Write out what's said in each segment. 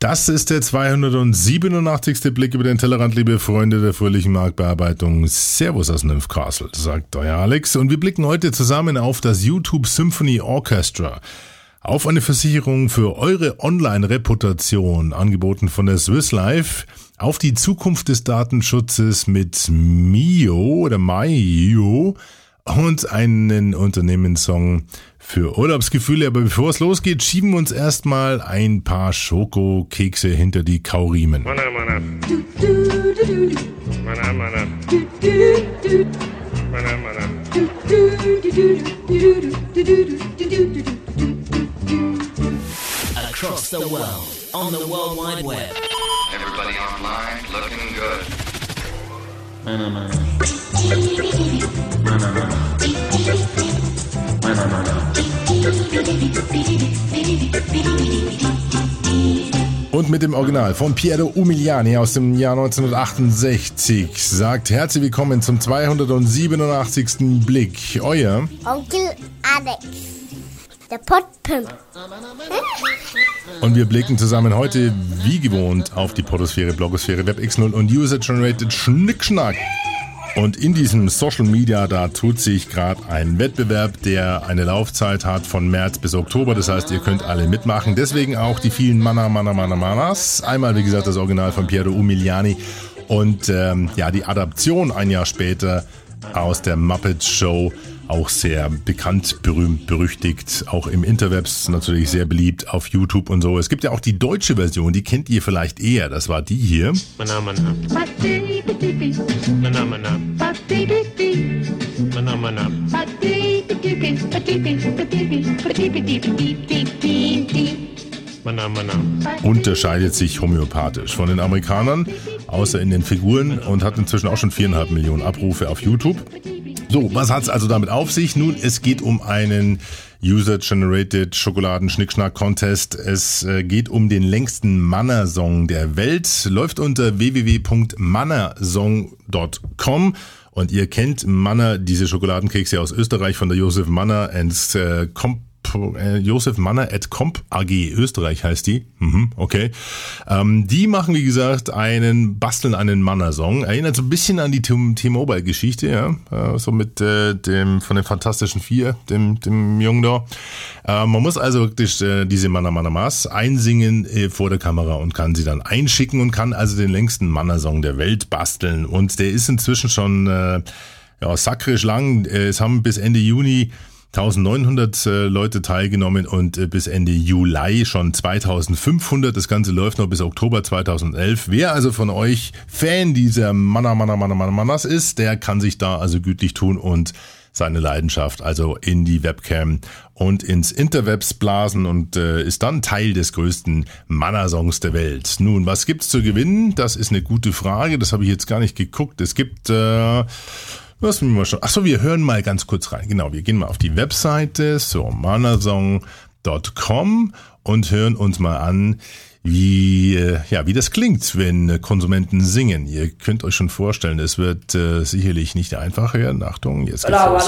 Das ist der 287. Blick über den Tellerrand, liebe Freunde der fröhlichen Marktbearbeitung. Servus aus Nymphcastle, sagt euer Alex. Und wir blicken heute zusammen auf das YouTube Symphony Orchestra. Auf eine Versicherung für eure Online-Reputation, angeboten von der Swiss Life. Auf die Zukunft des Datenschutzes mit Mio oder Maio und einen Unternehmenssong für Urlaubsgefühle. Aber bevor es losgeht, schieben wir uns erstmal ein paar Schokokekse hinter die Kauriemen. Mana, mana. Mana, mana. Mana, mana. Across the world, on the World Wide Web. Everybody online looking good. Mana, mana. Mana, mana. Und mit dem Original von Piero Umiliani aus dem Jahr 1968 sagt herzlich willkommen zum 287. Blick. Euer Onkel Alex, der Podpimp. Und wir blicken zusammen heute wie gewohnt auf die Podosphäre, Blogosphäre, WebX0 und User-Generated Schnickschnack. Und in diesem Social Media, da tut sich gerade ein Wettbewerb, der eine Laufzeit hat von März bis Oktober. Das heißt, ihr könnt alle mitmachen. Deswegen auch die vielen Mana, Mana, Mana, Manas. Einmal, wie gesagt, das Original von Piero Umiliani und ähm, ja, die Adaption ein Jahr später aus der Muppet Show auch sehr bekannt, berühmt, berüchtigt, auch im Interwebs natürlich sehr beliebt auf YouTube und so. Es gibt ja auch die deutsche Version, die kennt ihr vielleicht eher. Das war die hier. Mana, mana. Mana, mana. Mana, mana. Unterscheidet sich homöopathisch von den Amerikanern, außer in den Figuren und hat inzwischen auch schon viereinhalb Millionen Abrufe auf YouTube. So, was hat's also damit auf sich? Nun, es geht um einen User-Generated Schokoladen-Schnickschnack-Contest. Es äh, geht um den längsten Mannersong der Welt. Läuft unter www.mannersong.com. Und ihr kennt Manner, diese Schokoladenkekse aus Österreich von der Josef Manner and äh, äh, Josef Manner at Comp AG Österreich heißt die. Mhm, okay. Ähm, die machen, wie gesagt, einen, basteln einen Manner-Song. Erinnert so ein bisschen an die T-Mobile-Geschichte, ja. Äh, so mit äh, dem, von den Fantastischen Vier, dem, dem Jungen da. Äh, man muss also wirklich diese Manner Manner Maß einsingen vor der Kamera und kann sie dann einschicken und kann also den längsten Manner-Song der Welt basteln. Und der ist inzwischen schon, ja, sakrisch lang. Es haben bis Ende Juni 1900 äh, Leute teilgenommen und äh, bis Ende Juli schon 2500. Das Ganze läuft noch bis Oktober 2011. Wer also von euch Fan dieser Manna, Manna, Manna, Manna, Mannas ist, der kann sich da also gütlich tun und seine Leidenschaft also in die Webcam und ins Interwebs blasen und äh, ist dann Teil des größten Manna-Songs der Welt. Nun, was gibt's zu gewinnen? Das ist eine gute Frage. Das habe ich jetzt gar nicht geguckt. Es gibt äh, Lass mich mal schon. Achso, wir hören mal ganz kurz rein. Genau, wir gehen mal auf die Webseite so manasong.com und hören uns mal an, wie, äh, ja, wie das klingt, wenn Konsumenten singen. Ihr könnt euch schon vorstellen, es wird äh, sicherlich nicht einfach werden. Achtung, jetzt geht's los.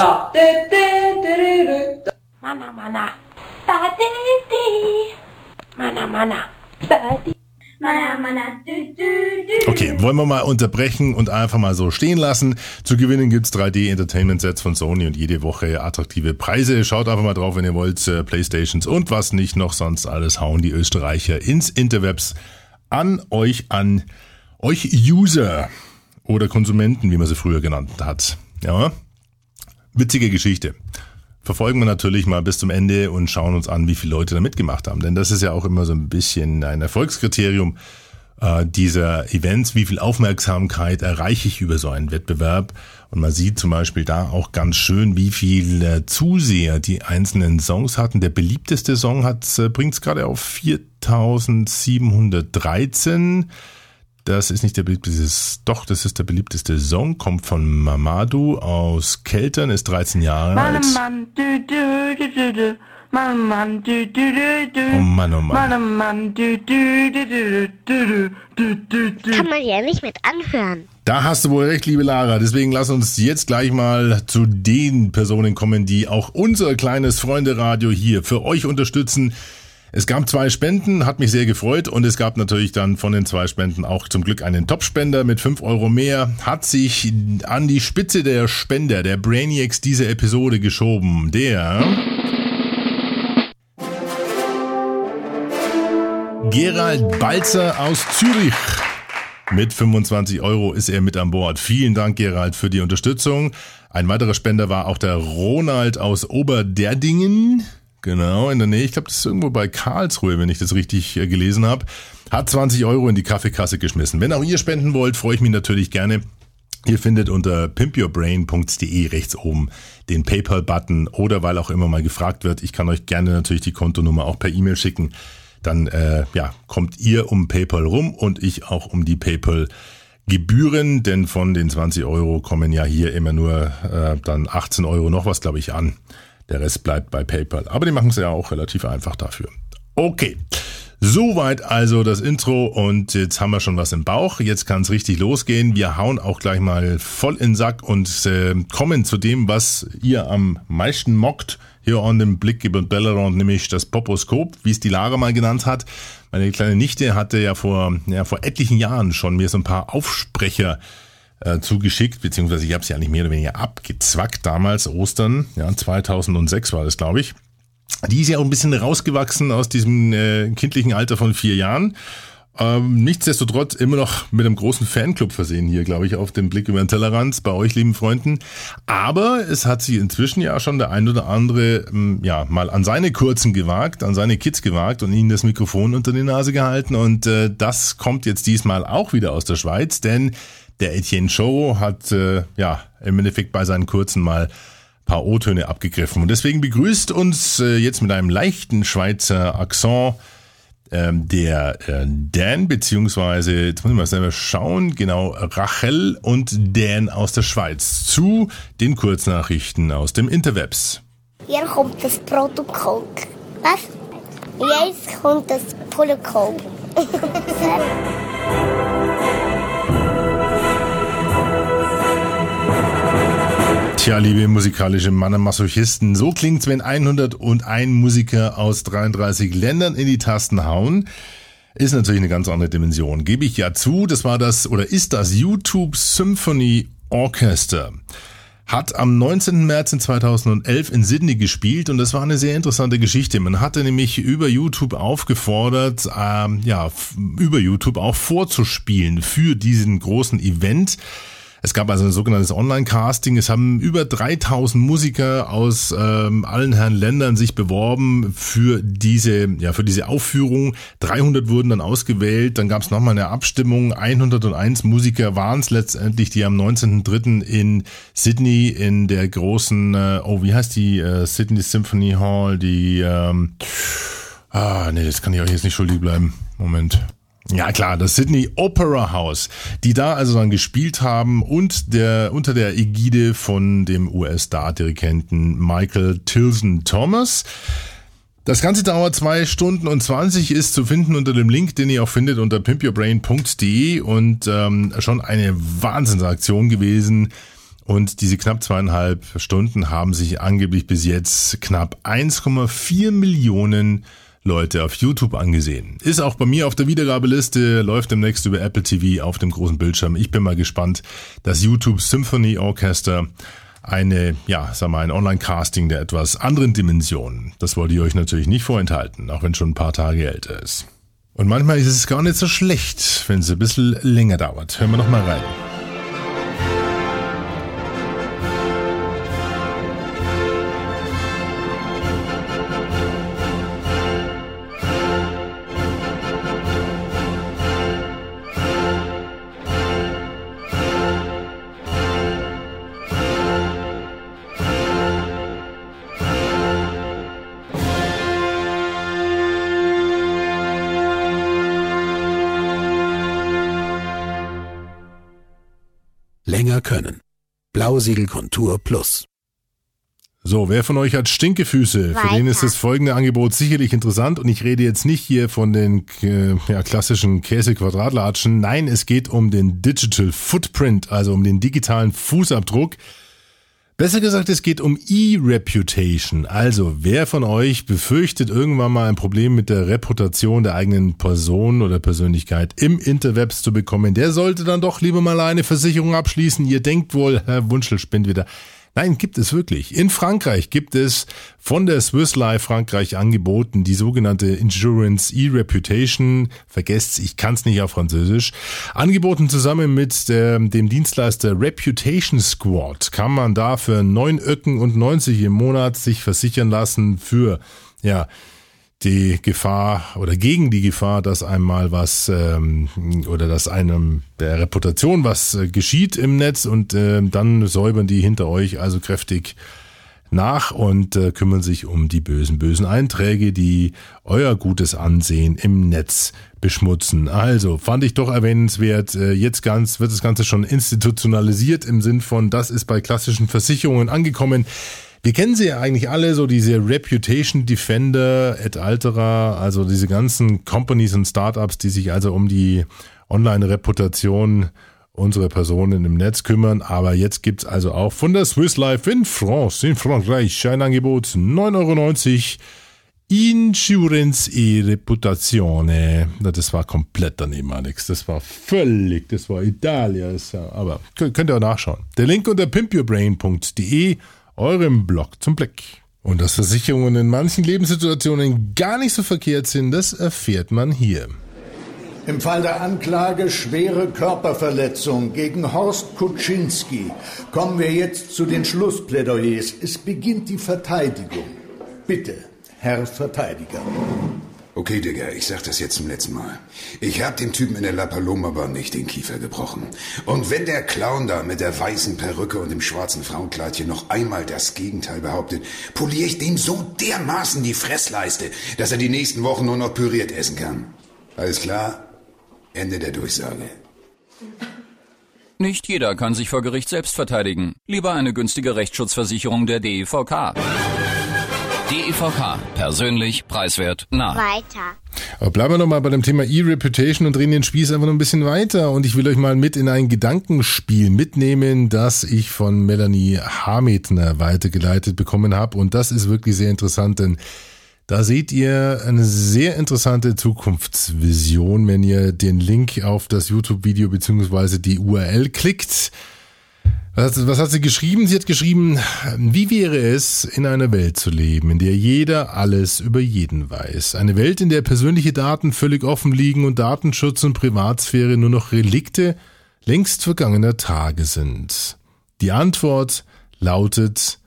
Mana, mana. Mana, mana. Okay, wollen wir mal unterbrechen und einfach mal so stehen lassen. Zu gewinnen gibt's 3D Entertainment Sets von Sony und jede Woche attraktive Preise. Schaut einfach mal drauf, wenn ihr wollt. Äh, Playstations und was nicht noch sonst alles hauen die Österreicher ins Interwebs an euch an. Euch User oder Konsumenten, wie man sie früher genannt hat. Ja, witzige Geschichte verfolgen wir natürlich mal bis zum Ende und schauen uns an, wie viele Leute da mitgemacht haben. Denn das ist ja auch immer so ein bisschen ein Erfolgskriterium äh, dieser Events. Wie viel Aufmerksamkeit erreiche ich über so einen Wettbewerb? Und man sieht zum Beispiel da auch ganz schön, wie viele Zuseher die einzelnen Songs hatten. Der beliebteste Song hat äh, bringt es gerade auf 4713. Das ist nicht der beliebteste, doch, das ist der beliebteste Song, kommt von Mamadou aus Keltern, ist 13 Jahre alt. Oh Mann, oh Mann. Kann man ja nicht mit anhören. Da hast du wohl recht, liebe Lara. Deswegen lass uns jetzt gleich mal zu den Personen kommen, die auch unser kleines Freunde-Radio hier für euch unterstützen. Es gab zwei Spenden, hat mich sehr gefreut und es gab natürlich dann von den zwei Spenden auch zum Glück einen Topspender mit fünf Euro mehr. Hat sich an die Spitze der Spender, der Brainiacs, diese Episode geschoben. Der Gerald Balzer aus Zürich. Mit 25 Euro ist er mit an Bord. Vielen Dank, Gerald, für die Unterstützung. Ein weiterer Spender war auch der Ronald aus Oberderdingen. Genau, in der Nähe. Ich glaube, das ist irgendwo bei Karlsruhe, wenn ich das richtig äh, gelesen habe. Hat 20 Euro in die Kaffeekasse geschmissen. Wenn auch ihr spenden wollt, freue ich mich natürlich gerne. Ihr findet unter pimpyourbrain.de rechts oben den PayPal-Button oder weil auch immer mal gefragt wird, ich kann euch gerne natürlich die Kontonummer auch per E-Mail schicken. Dann äh, ja, kommt ihr um PayPal rum und ich auch um die PayPal Gebühren, denn von den 20 Euro kommen ja hier immer nur äh, dann 18 Euro noch was, glaube ich, an. Der Rest bleibt bei PayPal. Aber die machen es ja auch relativ einfach dafür. Okay. Soweit also das Intro und jetzt haben wir schon was im Bauch. Jetzt kann es richtig losgehen. Wir hauen auch gleich mal voll in den Sack und äh, kommen zu dem, was ihr am meisten mockt. Hier an dem Blick über Bellerand, nämlich das Poposkop, wie es die Lara mal genannt hat. Meine kleine Nichte hatte ja vor, ja, vor etlichen Jahren schon mir so ein paar Aufsprecher äh, zugeschickt, beziehungsweise ich habe sie ja nicht mehr oder weniger abgezwackt damals, Ostern, ja, 2006 war das, glaube ich. Die ist ja auch ein bisschen rausgewachsen aus diesem äh, kindlichen Alter von vier Jahren. Ähm, nichtsdestotrotz immer noch mit einem großen Fanclub versehen hier, glaube ich, auf dem Blick über den Tellerrand bei euch, lieben Freunden. Aber es hat sich inzwischen ja schon der ein oder andere, ähm, ja, mal an seine Kurzen gewagt, an seine Kids gewagt und ihnen das Mikrofon unter die Nase gehalten. Und äh, das kommt jetzt diesmal auch wieder aus der Schweiz, denn der Etienne Show hat äh, ja im Endeffekt bei seinen kurzen mal paar O-Töne abgegriffen. Und deswegen begrüßt uns äh, jetzt mit einem leichten Schweizer Akzent ähm, der äh, Dan, beziehungsweise, jetzt muss ich mal selber schauen, genau, Rachel und Dan aus der Schweiz zu den Kurznachrichten aus dem Interwebs. Hier kommt das Protokoll. Was? Jetzt kommt das Protokoll. Tja, liebe musikalische Mannermasochisten, so klingt's, wenn 101 Musiker aus 33 Ländern in die Tasten hauen. Ist natürlich eine ganz andere Dimension. Gebe ich ja zu, das war das oder ist das YouTube Symphony Orchester. Hat am 19. März 2011 in Sydney gespielt und das war eine sehr interessante Geschichte. Man hatte nämlich über YouTube aufgefordert, ähm, ja, über YouTube auch vorzuspielen für diesen großen Event. Es gab also ein sogenanntes Online-Casting. Es haben über 3000 Musiker aus ähm, allen Herren Ländern sich beworben für diese, ja, für diese Aufführung. 300 wurden dann ausgewählt. Dann gab es nochmal eine Abstimmung. 101 Musiker waren es letztendlich, die am 19.03. in Sydney in der großen, äh, oh, wie heißt die, äh, Sydney Symphony Hall, die, ähm, ah, nee, das kann ich euch jetzt nicht schuldig bleiben. Moment. Ja klar, das Sydney Opera House, die da also dann gespielt haben und der unter der Ägide von dem US-Star-Dirigenten Michael Tilson Thomas. Das Ganze dauert zwei Stunden und 20, ist zu finden unter dem Link, den ihr auch findet unter pimpyourbrain.de und ähm, schon eine Wahnsinnsaktion gewesen. Und diese knapp zweieinhalb Stunden haben sich angeblich bis jetzt knapp 1,4 Millionen Leute auf YouTube angesehen. Ist auch bei mir auf der Wiedergabeliste, läuft demnächst über Apple TV auf dem großen Bildschirm. Ich bin mal gespannt. Das YouTube Symphony Orchester, eine, ja, sag mal, ein Online-Casting der etwas anderen Dimensionen. Das wollte ich euch natürlich nicht vorenthalten, auch wenn schon ein paar Tage älter ist. Und manchmal ist es gar nicht so schlecht, wenn es ein bisschen länger dauert. Hören wir noch mal rein. Länger können. Blausiegel-Kontur Plus. So, wer von euch hat Stinkefüße? Für den ist das folgende Angebot sicherlich interessant und ich rede jetzt nicht hier von den äh, ja, klassischen Käse-Quadratlatschen. Nein, es geht um den Digital Footprint, also um den digitalen Fußabdruck Besser gesagt, es geht um E-Reputation. Also, wer von euch befürchtet irgendwann mal ein Problem mit der Reputation der eigenen Person oder Persönlichkeit im Interwebs zu bekommen, der sollte dann doch lieber mal eine Versicherung abschließen. Ihr denkt wohl, Herr Wunschel spinnt wieder. Nein, gibt es wirklich. In Frankreich gibt es von der Swiss Life Frankreich angeboten die sogenannte Insurance E-Reputation. Vergesst's, ich kann's nicht auf Französisch. Angeboten zusammen mit der, dem Dienstleister Reputation Squad kann man da für 9 Öcken und 90 im Monat sich versichern lassen für, ja, die Gefahr oder gegen die Gefahr, dass einmal was ähm, oder dass einem der Reputation was äh, geschieht im Netz und äh, dann säubern die hinter euch also kräftig nach und äh, kümmern sich um die bösen, bösen Einträge, die euer gutes Ansehen im Netz beschmutzen. Also fand ich doch erwähnenswert. Äh, jetzt ganz wird das Ganze schon institutionalisiert im Sinn von, das ist bei klassischen Versicherungen angekommen. Wir kennen sie ja eigentlich alle, so diese Reputation Defender et altera, also diese ganzen Companies und Startups, die sich also um die Online-Reputation unserer Personen im Netz kümmern. Aber jetzt gibt's also auch von der Swiss Life in France, in Frankreich, ein Angebot 9,90 Euro. Insurance e Reputazione. Das war komplett daneben, Alex. Das war völlig, das war Italia. Aber könnt ihr auch nachschauen. Der Link unter pimpyourbrain.de eurem Blog zum Blick. Und dass Versicherungen in manchen Lebenssituationen gar nicht so verkehrt sind, das erfährt man hier. Im Fall der Anklage schwere Körperverletzung gegen Horst Kuczynski kommen wir jetzt zu den Schlussplädoyers. Es beginnt die Verteidigung. Bitte, Herr Verteidiger. Okay, Digga, ich sag das jetzt zum letzten Mal. Ich hab dem Typen in der La Paloma Bar nicht den Kiefer gebrochen. Und wenn der Clown da mit der weißen Perücke und dem schwarzen Frauenkleidchen noch einmal das Gegenteil behauptet, poliere ich dem so dermaßen die Fressleiste, dass er die nächsten Wochen nur noch püriert essen kann. Alles klar? Ende der Durchsage. Nicht jeder kann sich vor Gericht selbst verteidigen. Lieber eine günstige Rechtsschutzversicherung der DEVK. DEVK. Persönlich, preiswert, nah. Weiter. Aber bleiben wir nochmal bei dem Thema E-Reputation und drehen den Spieß einfach noch ein bisschen weiter. Und ich will euch mal mit in ein Gedankenspiel mitnehmen, das ich von Melanie Hametner weitergeleitet bekommen habe. Und das ist wirklich sehr interessant, denn da seht ihr eine sehr interessante Zukunftsvision, wenn ihr den Link auf das YouTube-Video beziehungsweise die URL klickt. Was, was hat sie geschrieben? Sie hat geschrieben, wie wäre es, in einer Welt zu leben, in der jeder alles über jeden weiß? Eine Welt, in der persönliche Daten völlig offen liegen und Datenschutz und Privatsphäre nur noch Relikte längst vergangener Tage sind. Die Antwort lautet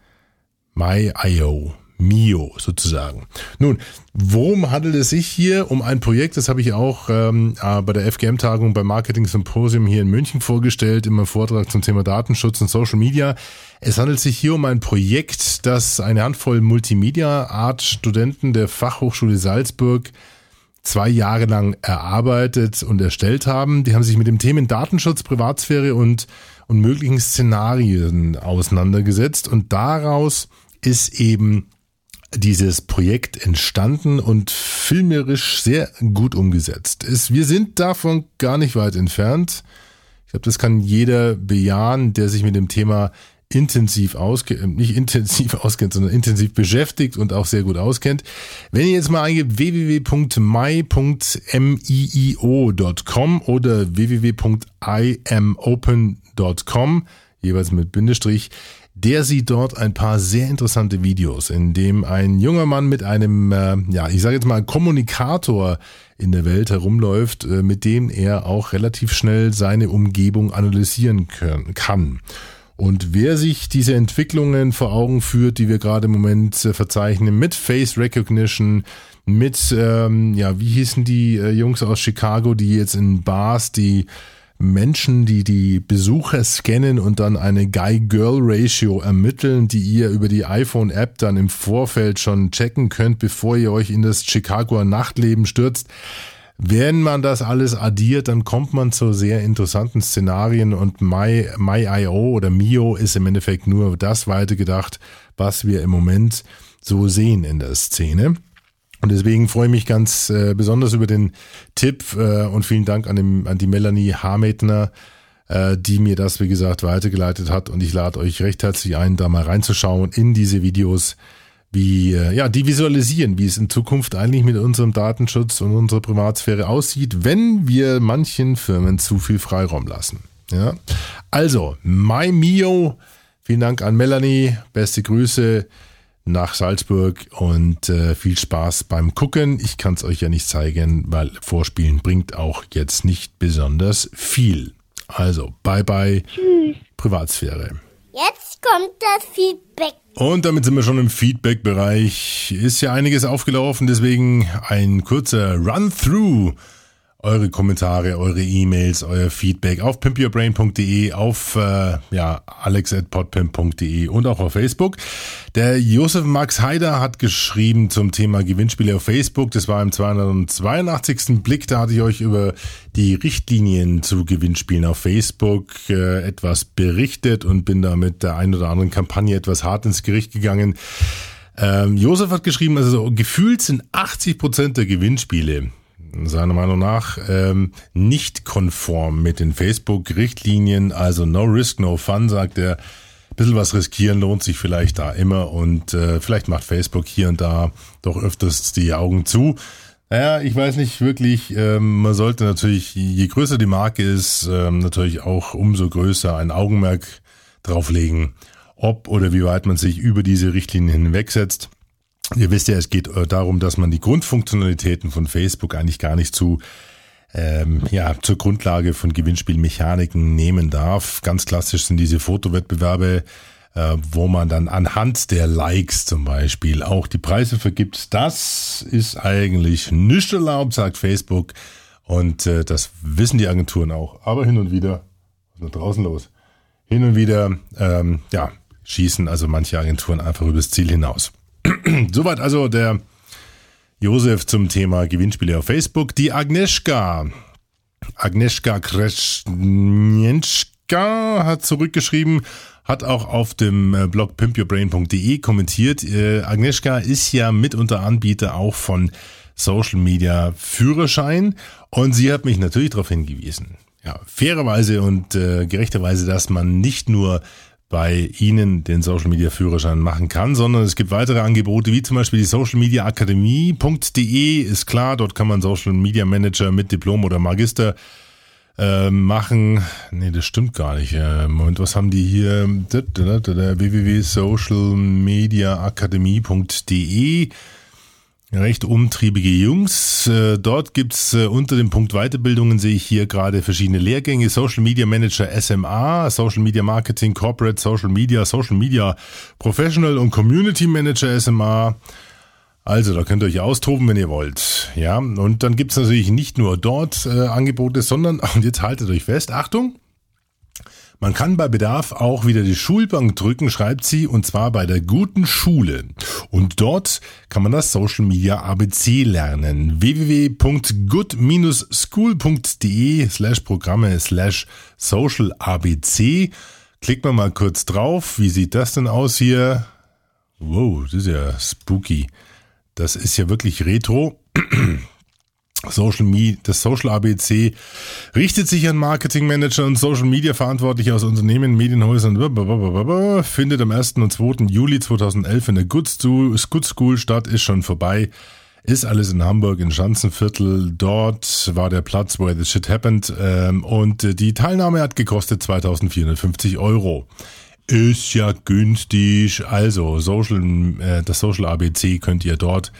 MyIO. Mio sozusagen. Nun, worum handelt es sich hier? Um ein Projekt, das habe ich auch ähm, äh, bei der FGM-Tagung beim Marketing Symposium hier in München vorgestellt, in meinem Vortrag zum Thema Datenschutz und Social Media. Es handelt sich hier um ein Projekt, das eine Handvoll Multimedia-Art-Studenten der Fachhochschule Salzburg zwei Jahre lang erarbeitet und erstellt haben. Die haben sich mit dem Themen Datenschutz, Privatsphäre und, und möglichen Szenarien auseinandergesetzt und daraus ist eben dieses Projekt entstanden und filmerisch sehr gut umgesetzt ist. Wir sind davon gar nicht weit entfernt. Ich glaube, das kann jeder bejahen, der sich mit dem Thema intensiv auskennt, äh, nicht intensiv auskennt, sondern intensiv beschäftigt und auch sehr gut auskennt. Wenn ihr jetzt mal eingebt www.my.mio.com oder www.imopen.com, jeweils mit Bindestrich, der sieht dort ein paar sehr interessante Videos, in dem ein junger Mann mit einem, äh, ja, ich sage jetzt mal Kommunikator in der Welt herumläuft, äh, mit dem er auch relativ schnell seine Umgebung analysieren können, kann. Und wer sich diese Entwicklungen vor Augen führt, die wir gerade im Moment äh, verzeichnen, mit Face Recognition, mit, ähm, ja, wie hießen die äh, Jungs aus Chicago, die jetzt in Bars die Menschen, die die Besucher scannen und dann eine Guy-Girl-Ratio ermitteln, die ihr über die iPhone-App dann im Vorfeld schon checken könnt, bevor ihr euch in das Chicagoer Nachtleben stürzt. Wenn man das alles addiert, dann kommt man zu sehr interessanten Szenarien und My, MyIO oder Mio ist im Endeffekt nur das weitergedacht, was wir im Moment so sehen in der Szene. Und deswegen freue ich mich ganz äh, besonders über den Tipp äh, und vielen Dank an, dem, an die Melanie Hametner, äh, die mir das, wie gesagt, weitergeleitet hat. Und ich lade euch recht herzlich ein, da mal reinzuschauen in diese Videos, wie, äh, ja, die visualisieren, wie es in Zukunft eigentlich mit unserem Datenschutz und unserer Privatsphäre aussieht, wenn wir manchen Firmen zu viel Freiraum lassen. Ja. Also, My Mio, vielen Dank an Melanie, beste Grüße nach Salzburg und äh, viel Spaß beim Gucken. Ich kann es euch ja nicht zeigen, weil Vorspielen bringt auch jetzt nicht besonders viel. Also, bye bye. Tschüss. Privatsphäre. Jetzt kommt das Feedback. Und damit sind wir schon im Feedback-Bereich. Ist ja einiges aufgelaufen, deswegen ein kurzer Run-Through eure Kommentare, eure E-Mails, euer Feedback auf pimpyourbrain.de, auf äh, ja, alex.podpimp.de und auch auf Facebook. Der Josef Max Haider hat geschrieben zum Thema Gewinnspiele auf Facebook. Das war im 282. Blick. Da hatte ich euch über die Richtlinien zu Gewinnspielen auf Facebook äh, etwas berichtet und bin da mit der ein oder anderen Kampagne etwas hart ins Gericht gegangen. Ähm, Josef hat geschrieben, also gefühlt sind 80 Prozent der Gewinnspiele seiner Meinung nach ähm, nicht konform mit den Facebook-Richtlinien. Also no risk, no fun, sagt er. Ein bisschen was riskieren lohnt sich vielleicht da immer und äh, vielleicht macht Facebook hier und da doch öfters die Augen zu. Naja, ich weiß nicht wirklich, ähm, man sollte natürlich, je größer die Marke ist, ähm, natürlich auch umso größer ein Augenmerk drauflegen, ob oder wie weit man sich über diese Richtlinien hinwegsetzt. Ihr wisst ja, es geht äh, darum, dass man die Grundfunktionalitäten von Facebook eigentlich gar nicht zu ähm, ja, zur Grundlage von Gewinnspielmechaniken nehmen darf. Ganz klassisch sind diese Fotowettbewerbe, äh, wo man dann anhand der Likes zum Beispiel auch die Preise vergibt. Das ist eigentlich nicht erlaubt, sagt Facebook. Und äh, das wissen die Agenturen auch. Aber hin und wieder, was ist da draußen los? Hin und wieder, ähm, ja, schießen also manche Agenturen einfach übers Ziel hinaus. Soweit also der Josef zum Thema Gewinnspiele auf Facebook. Die Agnieszka, Agnieszka Kreschnienschka hat zurückgeschrieben, hat auch auf dem äh, Blog pimpyourbrain.de kommentiert. Äh, Agnieszka ist ja mitunter Anbieter auch von Social Media Führerschein und sie hat mich natürlich darauf hingewiesen. Ja, fairerweise und äh, gerechterweise, dass man nicht nur bei Ihnen den Social Media Führerschein machen kann, sondern es gibt weitere Angebote, wie zum Beispiel die Social Media Akademie.de ist klar, dort kann man Social Media Manager mit Diplom oder Magister äh, machen. Nee, das stimmt gar nicht. Äh, Moment, was haben die hier? www.socialmediaakademie.de recht umtriebige Jungs. Äh, dort gibt's äh, unter dem Punkt Weiterbildungen sehe ich hier gerade verschiedene Lehrgänge. Social Media Manager SMA, Social Media Marketing, Corporate, Social Media, Social Media Professional und Community Manager SMA. Also, da könnt ihr euch austoben, wenn ihr wollt. Ja, und dann gibt's natürlich nicht nur dort äh, Angebote, sondern, und jetzt haltet euch fest, Achtung, man kann bei Bedarf auch wieder die Schulbank drücken, schreibt sie, und zwar bei der guten Schule. Und dort kann man das Social Media ABC lernen. www.good-school.de slash Programme slash Social ABC. Klickt man mal kurz drauf. Wie sieht das denn aus hier? Wow, das ist ja spooky. Das ist ja wirklich retro. Social Media, das Social ABC richtet sich an Marketing Manager und Social Media Verantwortliche aus Unternehmen, Medienhäusern, findet am 1. und 2. Juli 2011 in der Good School statt, ist schon vorbei. Ist alles in Hamburg, in Schanzenviertel. Dort war der Platz, where the shit happened. Ähm, und die Teilnahme hat gekostet 2450 Euro. Ist ja günstig. Also, Social, äh, das Social ABC könnt ihr dort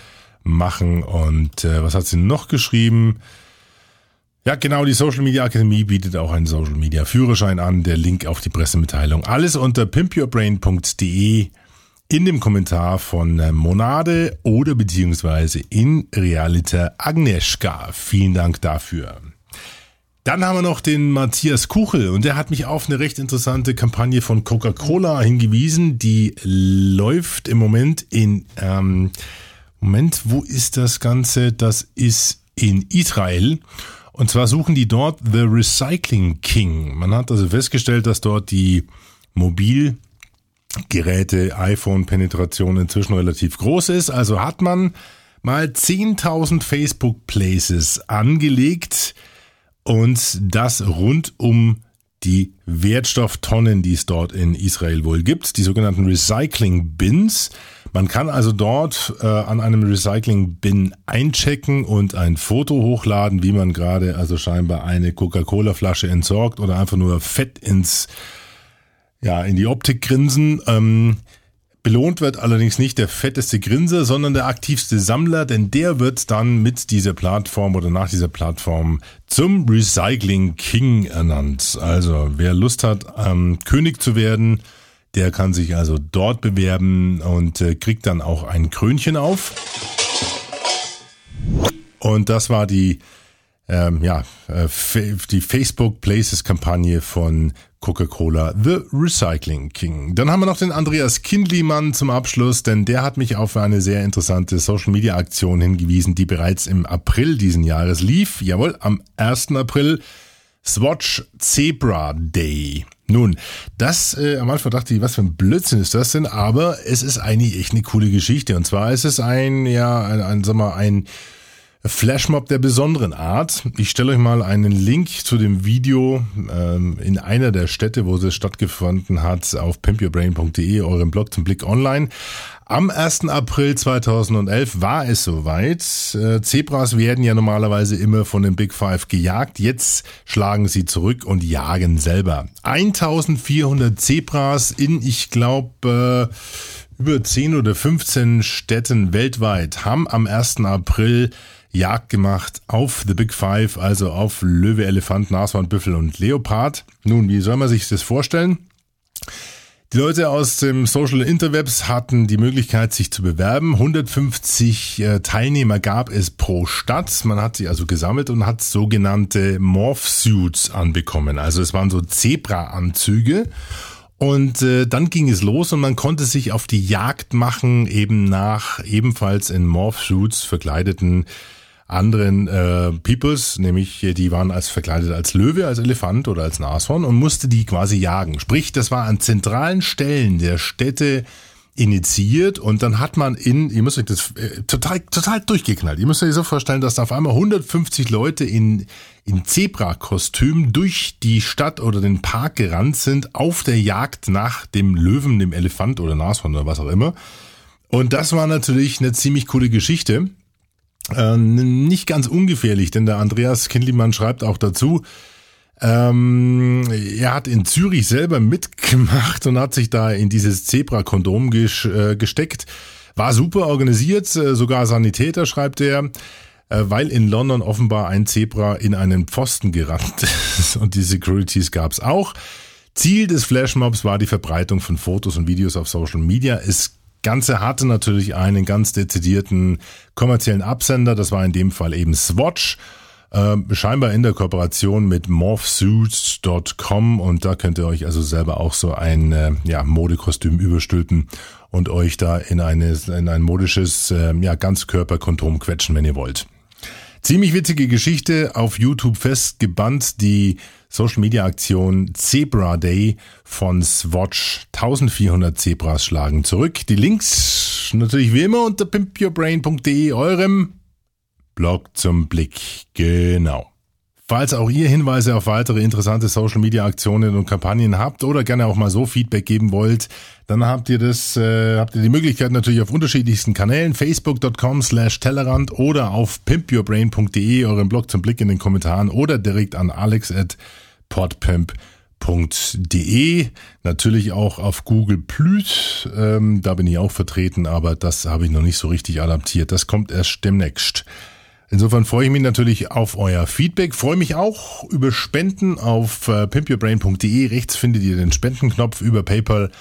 machen. Und äh, was hat sie noch geschrieben? Ja, genau, die Social Media Akademie bietet auch einen Social Media Führerschein an. Der Link auf die Pressemitteilung. Alles unter pimpyourbrain.de in dem Kommentar von äh, Monade oder beziehungsweise in Realita Agnieszka. Vielen Dank dafür. Dann haben wir noch den Matthias Kuchel und der hat mich auf eine recht interessante Kampagne von Coca-Cola hingewiesen. Die läuft im Moment in ähm, Moment, wo ist das Ganze? Das ist in Israel. Und zwar suchen die dort The Recycling King. Man hat also festgestellt, dass dort die Mobilgeräte iPhone-Penetration inzwischen relativ groß ist. Also hat man mal 10.000 Facebook Places angelegt und das rund um die Wertstofftonnen, die es dort in Israel wohl gibt, die sogenannten Recycling Bins. Man kann also dort äh, an einem Recycling Bin einchecken und ein Foto hochladen, wie man gerade also scheinbar eine Coca-Cola Flasche entsorgt oder einfach nur Fett ins ja in die Optik grinsen. Ähm, Belohnt wird allerdings nicht der fetteste Grinser, sondern der aktivste Sammler, denn der wird dann mit dieser Plattform oder nach dieser Plattform zum Recycling King ernannt. Also wer Lust hat, ähm, König zu werden, der kann sich also dort bewerben und äh, kriegt dann auch ein Krönchen auf. Und das war die ähm, ja, äh, die Facebook Places Kampagne von Coca-Cola The Recycling King. Dann haben wir noch den Andreas Kindlimann zum Abschluss, denn der hat mich auf eine sehr interessante Social Media Aktion hingewiesen, die bereits im April diesen Jahres lief. Jawohl, am 1. April Swatch Zebra Day. Nun, das äh, am Anfang dachte ich, was für ein Blödsinn ist das denn? Aber es ist eigentlich echt eine coole Geschichte. Und zwar ist es ein, ja, ein, ein sag mal, ein Flashmob der besonderen Art. Ich stelle euch mal einen Link zu dem Video ähm, in einer der Städte, wo es stattgefunden hat, auf pimpyourbrain.de, eurem Blog zum Blick online. Am 1. April 2011 war es soweit. Äh, Zebras werden ja normalerweise immer von den Big Five gejagt. Jetzt schlagen sie zurück und jagen selber. 1400 Zebras in, ich glaube, äh, über 10 oder 15 Städten weltweit haben am 1. April Jagd gemacht auf The Big Five, also auf Löwe, Elefant, Nashorn, Büffel und Leopard. Nun, wie soll man sich das vorstellen? Die Leute aus dem Social Interwebs hatten die Möglichkeit, sich zu bewerben. 150 äh, Teilnehmer gab es pro Stadt. Man hat sie also gesammelt und hat sogenannte Morph Suits anbekommen. Also es waren so Zebra-Anzüge. Und äh, dann ging es los und man konnte sich auf die Jagd machen, eben nach ebenfalls in Morph Suits verkleideten anderen äh, Peoples, nämlich die waren als verkleidet als Löwe, als Elefant oder als Nashorn und musste die quasi jagen. Sprich, das war an zentralen Stellen der Städte initiiert und dann hat man in, ihr müsst euch das äh, total total durchgeknallt. Ihr müsst euch so vorstellen, dass da auf einmal 150 Leute in in Zebra-Kostüm durch die Stadt oder den Park gerannt sind auf der Jagd nach dem Löwen, dem Elefant oder Nashorn oder was auch immer. Und das war natürlich eine ziemlich coole Geschichte. Äh, nicht ganz ungefährlich, denn der Andreas Kindlimann schreibt auch dazu, ähm, er hat in Zürich selber mitgemacht und hat sich da in dieses Zebra-Kondom äh, gesteckt. War super organisiert, äh, sogar Sanitäter, schreibt er, äh, weil in London offenbar ein Zebra in einen Pfosten gerannt ist und die Securities gab's auch. Ziel des Flashmobs war die Verbreitung von Fotos und Videos auf Social Media. Es Ganze hatte natürlich einen ganz dezidierten kommerziellen Absender. Das war in dem Fall eben Swatch. Äh, scheinbar in der Kooperation mit morphsuits.com und da könnt ihr euch also selber auch so ein äh, ja, Modekostüm überstülpen und euch da in, eine, in ein modisches äh, ja, Ganzkörperkondom quetschen, wenn ihr wollt. Ziemlich witzige Geschichte auf YouTube festgebannt, die Social Media Aktion Zebra Day von Swatch. 1400 Zebras schlagen zurück. Die Links natürlich wie immer unter pimpyourbrain.de, eurem Blog zum Blick. Genau. Falls auch ihr Hinweise auf weitere interessante Social Media Aktionen und Kampagnen habt oder gerne auch mal so Feedback geben wollt, dann habt ihr das, äh, habt ihr die Möglichkeit natürlich auf unterschiedlichsten Kanälen, facebook.com slash Tellerrand oder auf pimpyourbrain.de, euren Blog zum Blick in den Kommentaren oder direkt an alex at podpimp.de, natürlich auch auf Google Plus, ähm, da bin ich auch vertreten, aber das habe ich noch nicht so richtig adaptiert. Das kommt erst demnächst. Insofern freue ich mich natürlich auf euer Feedback. Freue mich auch über Spenden auf äh, pimpyourbrain.de. Rechts findet ihr den Spendenknopf über PayPal.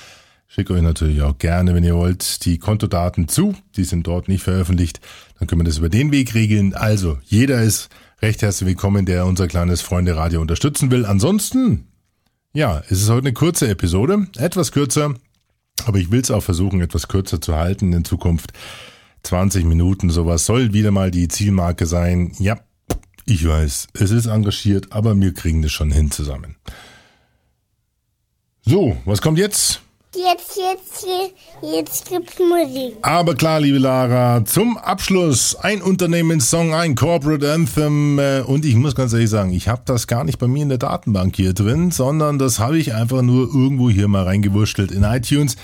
Schicke euch natürlich auch gerne, wenn ihr wollt, die Kontodaten zu. Die sind dort nicht veröffentlicht. Dann können wir das über den Weg regeln. Also, jeder ist recht herzlich willkommen, der unser kleines Freunde-Radio unterstützen will. Ansonsten, ja, es ist heute eine kurze Episode. Etwas kürzer. Aber ich will es auch versuchen, etwas kürzer zu halten in Zukunft. 20 Minuten, sowas soll wieder mal die Zielmarke sein. Ja, ich weiß, es ist engagiert, aber wir kriegen das schon hin zusammen. So, was kommt jetzt? Jetzt, jetzt, jetzt, gibt's Musik. Aber klar, liebe Lara, zum Abschluss ein Unternehmenssong, ein Corporate Anthem äh, und ich muss ganz ehrlich sagen, ich habe das gar nicht bei mir in der Datenbank hier drin, sondern das habe ich einfach nur irgendwo hier mal reingewurschtelt in iTunes.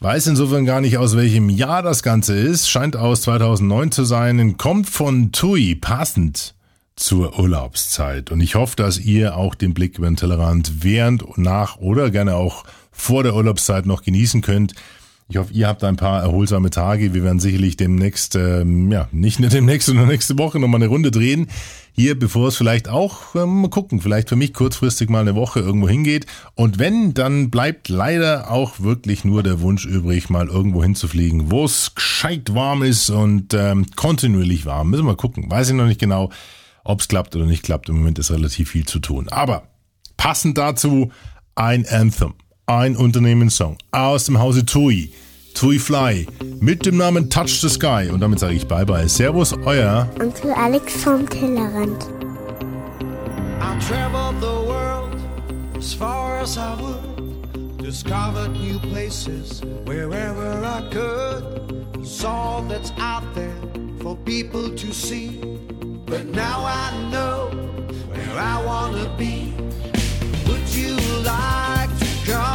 Weiß insofern gar nicht, aus welchem Jahr das Ganze ist, scheint aus 2009 zu sein, kommt von TUI, passend zur Urlaubszeit. Und ich hoffe, dass ihr auch den Blick über den Tellerrand während, nach oder gerne auch vor der Urlaubszeit noch genießen könnt. Ich hoffe, ihr habt ein paar erholsame Tage. Wir werden sicherlich demnächst, ähm, ja, nicht nur demnächst, sondern nächste Woche nochmal eine Runde drehen. Hier, bevor es vielleicht auch, ähm, mal gucken, vielleicht für mich kurzfristig mal eine Woche irgendwo hingeht. Und wenn, dann bleibt leider auch wirklich nur der Wunsch übrig, mal irgendwo hinzufliegen, wo es gescheit warm ist und ähm, kontinuierlich warm. Müssen wir mal gucken. Weiß ich noch nicht genau, ob es klappt oder nicht klappt. Im Moment ist relativ viel zu tun. Aber passend dazu ein Anthem ein Unternehmenssong aus dem Hause TUI. TUI Fly mit dem Namen Touch the Sky. Und damit sage ich Bye Bye. Servus, euer Onkel Alex vom Tellerrand. I traveled the world as far as I would. Discovered new places wherever I could. Saw that's out there for people to see. But now I know where I wanna be. Would you like to come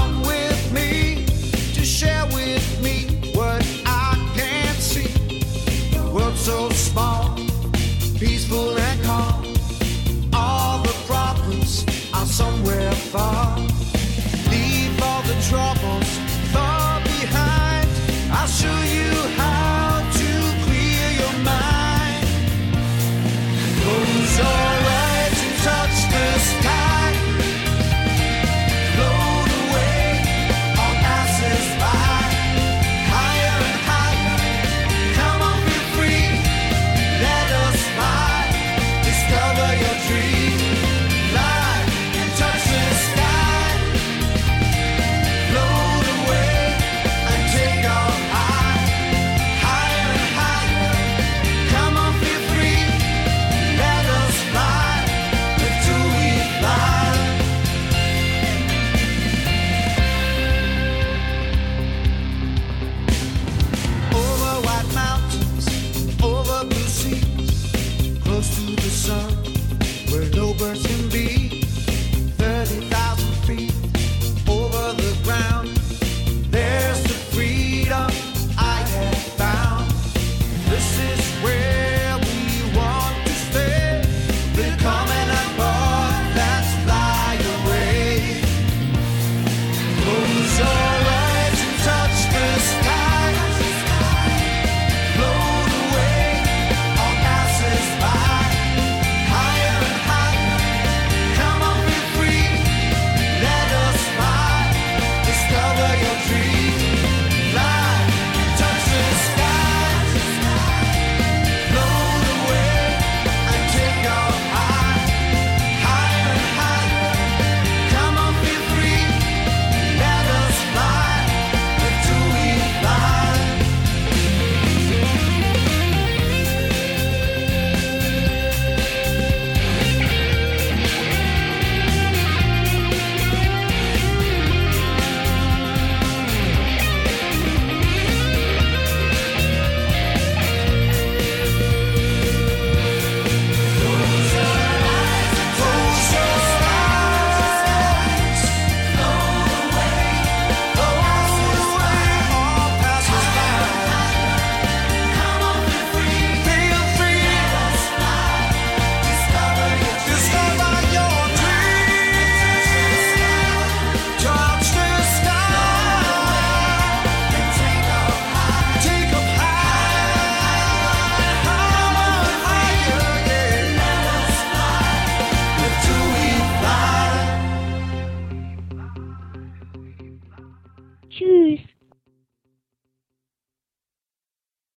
far. Leave all the troubles far behind. I'll show you how